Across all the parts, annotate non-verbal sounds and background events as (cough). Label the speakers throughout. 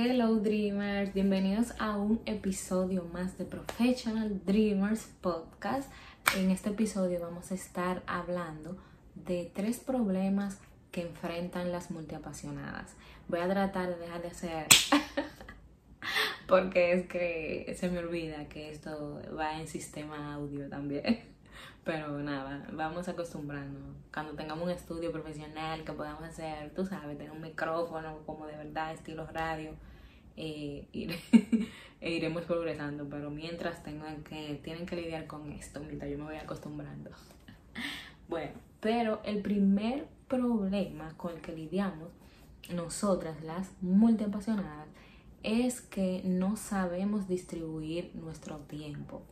Speaker 1: Hello Dreamers, bienvenidos a un episodio más de Professional Dreamers Podcast. En este episodio vamos a estar hablando de tres problemas que enfrentan las multiapasionadas. Voy a tratar de dejar de hacer (laughs) porque es que se me olvida que esto va en sistema audio también. Pero nada, vamos acostumbrando. Cuando tengamos un estudio profesional que podamos hacer, tú sabes, tener un micrófono como de verdad, estilo radio, eh, (laughs) e iremos progresando. Pero mientras tengan que, tienen que lidiar con esto, mientras yo me voy acostumbrando. (laughs) Bueno, pero el primer problema con el que lidiamos nosotras, las multiapasionadas, es que no sabemos distribuir nuestro tiempo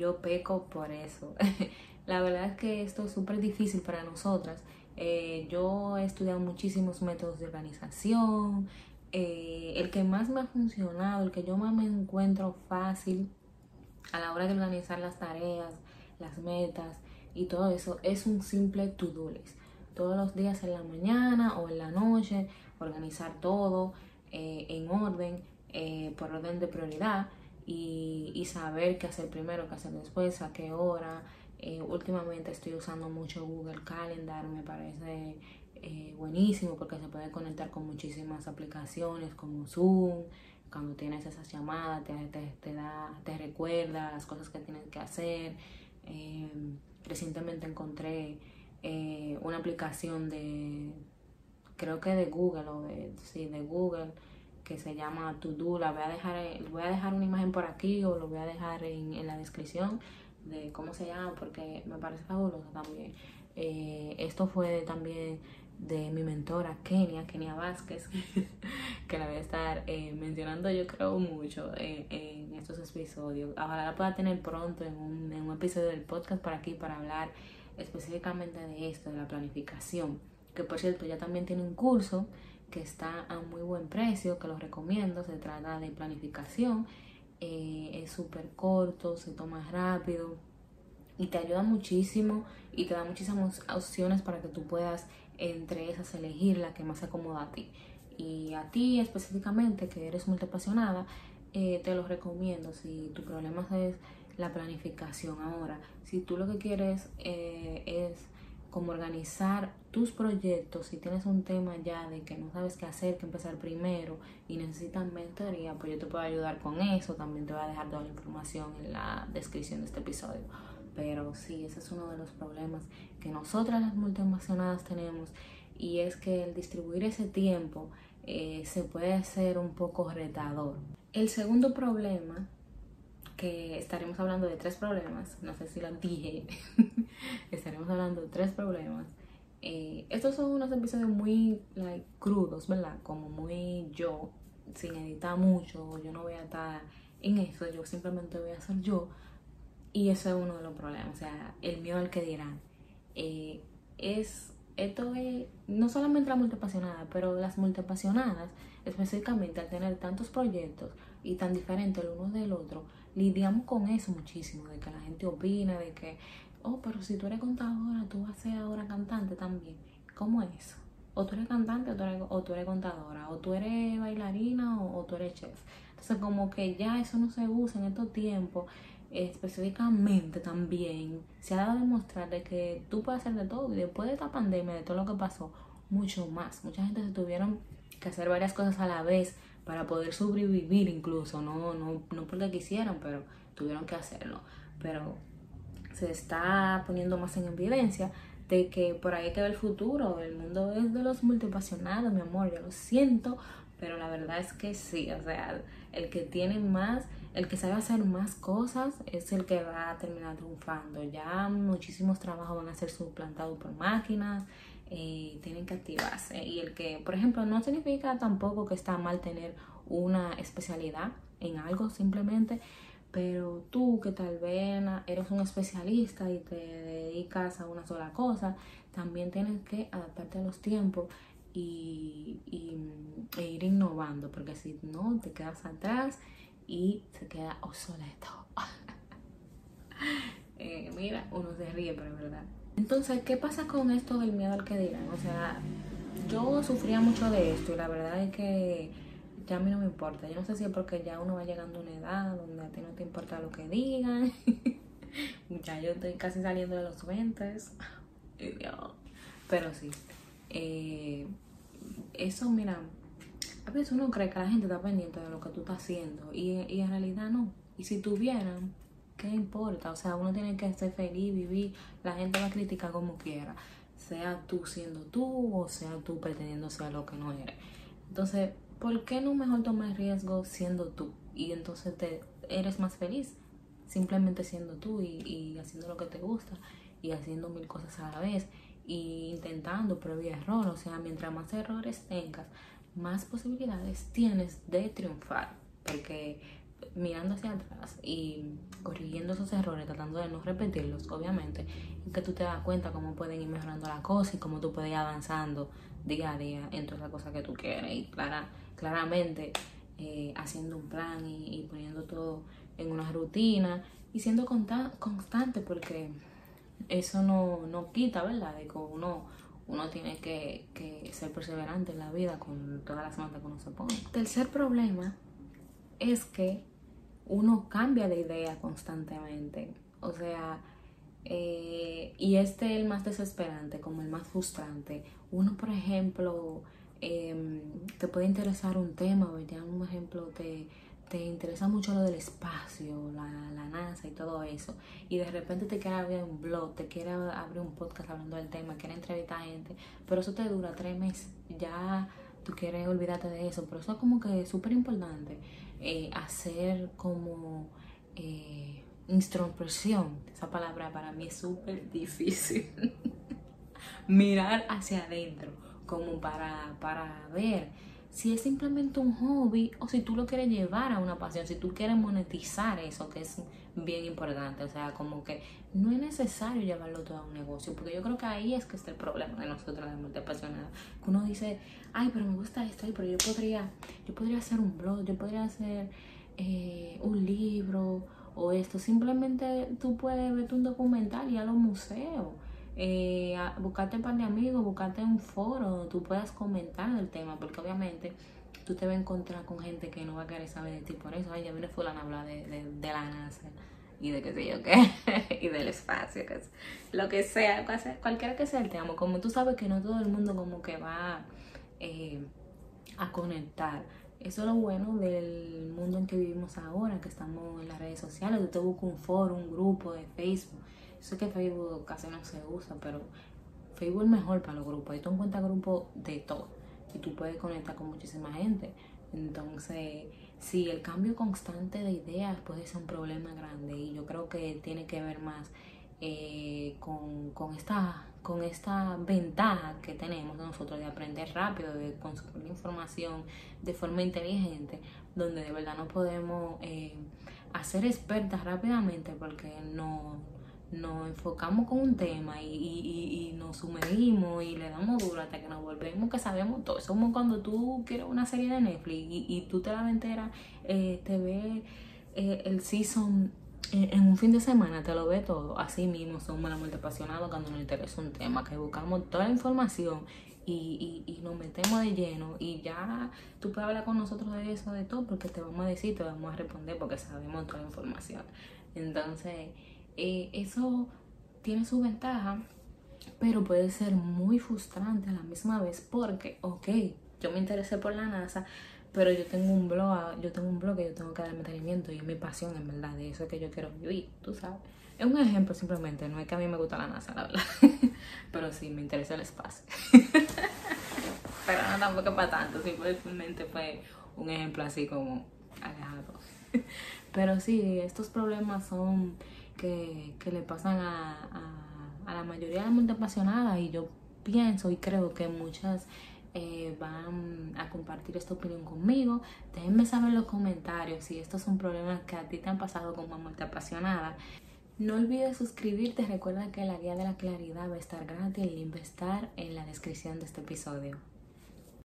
Speaker 1: yo peco por eso. (laughs) la verdad es que esto es súper difícil para nosotras. Eh, yo he estudiado muchísimos métodos de organización. Eh, el que más me ha funcionado, el que yo más me encuentro fácil a la hora de organizar las tareas, las metas y todo eso, es un simple to-do list. Todos los días en la mañana o en la noche, organizar todo eh, en orden, por orden de prioridad y, saber qué hacer primero, qué hacer después, a qué hora. Eh, últimamente estoy usando mucho Google Calendar, me parece eh, buenísimo porque se puede conectar con muchísimas aplicaciones como Zoom. Cuando tienes esas llamadas, te, te, da, te recuerda las cosas que tienes que hacer. Eh, recientemente encontré una aplicación de, creo que de Google o de, sí, de Google que se llama To Do. La voy a dejar, voy a dejar una imagen por aquí o lo voy a dejar en, la descripción de cómo se llama porque me parece fabuloso también. Eh, esto fue también de mi mentora Kenia, Kenia Vázquez, (laughs) que la voy a estar eh, mencionando yo creo mucho en estos episodios. Ojalá la pueda tener pronto en un, en un episodio del podcast para aquí para hablar específicamente de esto, de la planificación. Que por cierto ya también tiene un curso que está a muy buen precio, que lo recomiendo. Se trata de planificación. Eh, es súper corto, se toma rápido y te ayuda muchísimo y te da muchísimas opciones para que tú puedas entre esas elegir la que más se acomoda a ti. Y a ti específicamente, que eres muy apasionada, eh, te lo recomiendo. Si tu problema es la planificación ahora, si tú lo que quieres eh, es como organizar tus proyectos, si tienes un tema ya de que no sabes qué hacer, qué empezar primero y necesitas mentoría, pues yo te puedo ayudar con eso. También te voy a dejar toda la información en la descripción de este episodio. Pero sí, ese es uno de los problemas que nosotras las multinacionales tenemos y es que el distribuir ese tiempo eh, se puede hacer un poco retador. El segundo problema que estaremos hablando de tres problemas, no sé si lo dije, (laughs) estaremos hablando de tres problemas. Eh, estos son unos episodios muy like, crudos, ¿verdad? Como muy yo, sin editar mucho, yo no voy a estar en eso, yo simplemente voy a ser yo. Y eso es uno de los problemas, o sea, el miedo al que dirán. Eh, es, esto es no solamente la multipasionada, pero las multipasionadas, específicamente al tener tantos proyectos y tan diferentes el uno del otro, lidiamos con eso muchísimo, de que la gente opina, de que, oh, pero si tú eres contadora, tú vas a ser ahora cantante también. ¿Cómo es eso? O tú eres cantante o tú eres, o contadora, o tú eres bailarina o, tú eres chef. Entonces como que ya eso no se usa en estos tiempos específicamente también se ha dado a demostrar de que tú puedes hacer de todo y después de esta pandemia, de todo lo que pasó, mucho más. Mucha gente se tuvieron que hacer varias cosas a la vez para poder sobrevivir incluso, no, no, no porque quisieran, pero tuvieron que hacerlo. Pero se está poniendo más en evidencia de que por ahí queda el futuro, el mundo es de los multipasionados, mi amor, yo lo siento, pero la verdad es que sí, o sea, el que tiene más, el que sabe hacer más cosas es el que va a terminar triunfando. Ya muchísimos trabajos van a ser suplantados por máquinas, eh, tienen que activarse. Y el que, por ejemplo, no significa tampoco que está mal tener una especialidad en algo simplemente, pero tú que tal vez eres un especialista y te dedicas a una sola cosa, también tienes que adaptarte a los tiempos y, e ir innovando, porque si no, te quedas atrás y se queda obsoleto. (laughs) Eh, mira, uno se ríe, pero es verdad. Entonces, ¿qué pasa con esto del miedo al que dirán? O sea, yo sufría mucho de esto y la verdad es que ya a mí no me importa. Yo no sé si es porque ya uno va llegando a una edad donde a ti no te importa lo que digan. (laughs) ya yo estoy casi saliendo de los 20. (laughs) Pero sí. Eh, eso, mira, a veces uno cree que la gente está pendiente de lo que tú estás haciendo y, y en realidad no. Y si tuvieran, ¿qué importa? O sea, uno tiene que ser feliz, vivir. La gente va a criticar como quiera. Sea tú siendo tú o sea tú pretendiendo ser lo que no eres. Entonces, ¿por qué no mejor tomar riesgo siendo tú? Y entonces te eres más feliz simplemente siendo tú y, haciendo lo que te gusta y haciendo mil cosas a la vez y intentando prueba y error. O sea, mientras más errores tengas, más posibilidades tienes de triunfar. Porque mirando hacia atrás y corrigiendo esos errores, tratando de no repetirlos, obviamente, que tú te das cuenta cómo pueden ir mejorando la cosa y cómo tú puedes ir avanzando día a día en todas las cosas que tú quieres. Y clara, claramente eh, haciendo un plan y, poniendo todo en una rutina y siendo constante porque eso no, no quita, ¿verdad? De que uno, uno tiene que, que ser perseverante en la vida con todas las metas que uno se pone. Tercer problema es que uno cambia de idea constantemente. O sea, eh, y este es el más desesperante, como el más frustrante. Uno, por ejemplo, em, te puede interesar un tema, ¿verdad? Un ejemplo, te, te interesa mucho lo del espacio, la, la, NASA y todo eso, y de repente te quiere abrir un blog, te quiere abrir un podcast hablando del tema, quiere entrevistar a gente, pero eso te dura tres meses, ya tú quieres olvidarte de eso, pero eso es como que súper importante, eh, hacer como eh, introspección, esa palabra para mí es súper difícil, (laughs) mirar hacia adentro, como para, para ver si es simplemente un hobby o si tú lo quieres llevar a una pasión, si tú quieres monetizar eso, que es bien importante. O sea, como que no es necesario llevarlo todo a un negocio, porque yo creo que ahí es que está el problema de nosotros, de apasionada. Que uno dice, ay, pero me gusta esto, pero yo podría, yo podría hacer un blog, yo podría hacer eh, un libro o esto. Simplemente tú puedes ver un documental y a los museos eh, buscarte un par de amigos, buscarte un foro donde tú puedas comentar el tema, porque obviamente tú te vas a encontrar con gente que no va a querer saber de ti por eso. Ay, ya viene fulano a hablar de, la NASA y de qué sé yo qué, (laughs) y del espacio, lo que sea, cualquiera que sea el tema. Como tú sabes que no todo el mundo como que va eh, a conectar. Eso es lo bueno del mundo en que vivimos ahora, que estamos en las redes sociales. Tú te buscas un foro, un grupo de Facebook sé que Facebook casi no se usa, pero Facebook es mejor para los grupos. Ahí tú encuentras grupos de todo y tú puedes conectar con muchísima gente. Entonces, sí, el cambio constante de ideas puede ser un problema grande y yo creo que tiene que ver más eh, con, con, esta, con esta ventaja que tenemos nosotros de aprender rápido, de consumir información de forma inteligente, donde de verdad no podemos eh, hacer expertas rápidamente porque no nos enfocamos con un tema y, y, y, nos sumergimos y le damos duro hasta que nos volvemos que sabemos todo. Es como cuando tú quieres una serie de Netflix y, tú te la enteras, eh, te ves eh, el season en un fin de semana, te lo ves todo. Así mismo somos la muerte apasionados cuando nos interesa un tema, que buscamos toda la información y, y, nos metemos de lleno y ya tú puedes hablar con nosotros de eso, de todo, porque te vamos a decir, te vamos a responder porque sabemos toda la información. Entonces eh, eso tiene su ventaja, pero puede ser muy frustrante a la misma vez porque, ok, yo me interesé por la NASA, pero yo tengo un blog, yo tengo un blog que yo tengo que dar mantenimiento y es mi pasión en verdad, de eso que yo quiero vivir, tú sabes. Es un ejemplo simplemente, no es que a mí me gusta la NASA, la verdad, (laughs) pero sí me interesa el espacio. (laughs) pero no tampoco para tanto, simplemente fue un ejemplo así como alejado. (laughs) pero sí, estos problemas son que, le pasan a, la mayoría de la mente apasionada y yo pienso y creo que muchas eh, van a compartir esta opinión conmigo. Déjenme saber en los comentarios si estos son problemas que a ti te han pasado como muerte apasionada. No olvides suscribirte. Recuerda que la guía de la claridad va a estar gratis. El link va a estar en la descripción de este episodio.